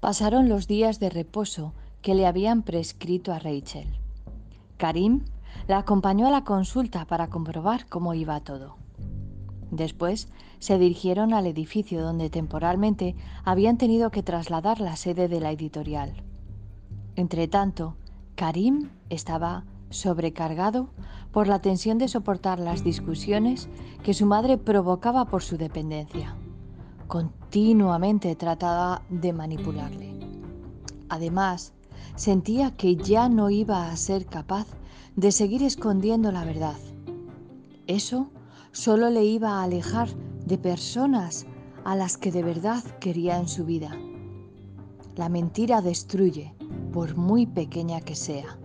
Pasaron los días de reposo que le habían prescrito a Rachel. Karim la acompañó a la consulta para comprobar cómo iba todo. Después se dirigieron al edificio donde temporalmente habían tenido que trasladar la sede de la editorial. Entretanto, Karim estaba sobrecargado por la tensión de soportar las discusiones que su madre provocaba por su dependencia. Continuamente trataba de manipularle. Además, sentía que ya no iba a ser capaz de seguir escondiendo la verdad. Eso solo le iba a alejar de personas a las que de verdad quería en su vida. La mentira destruye, por muy pequeña que sea.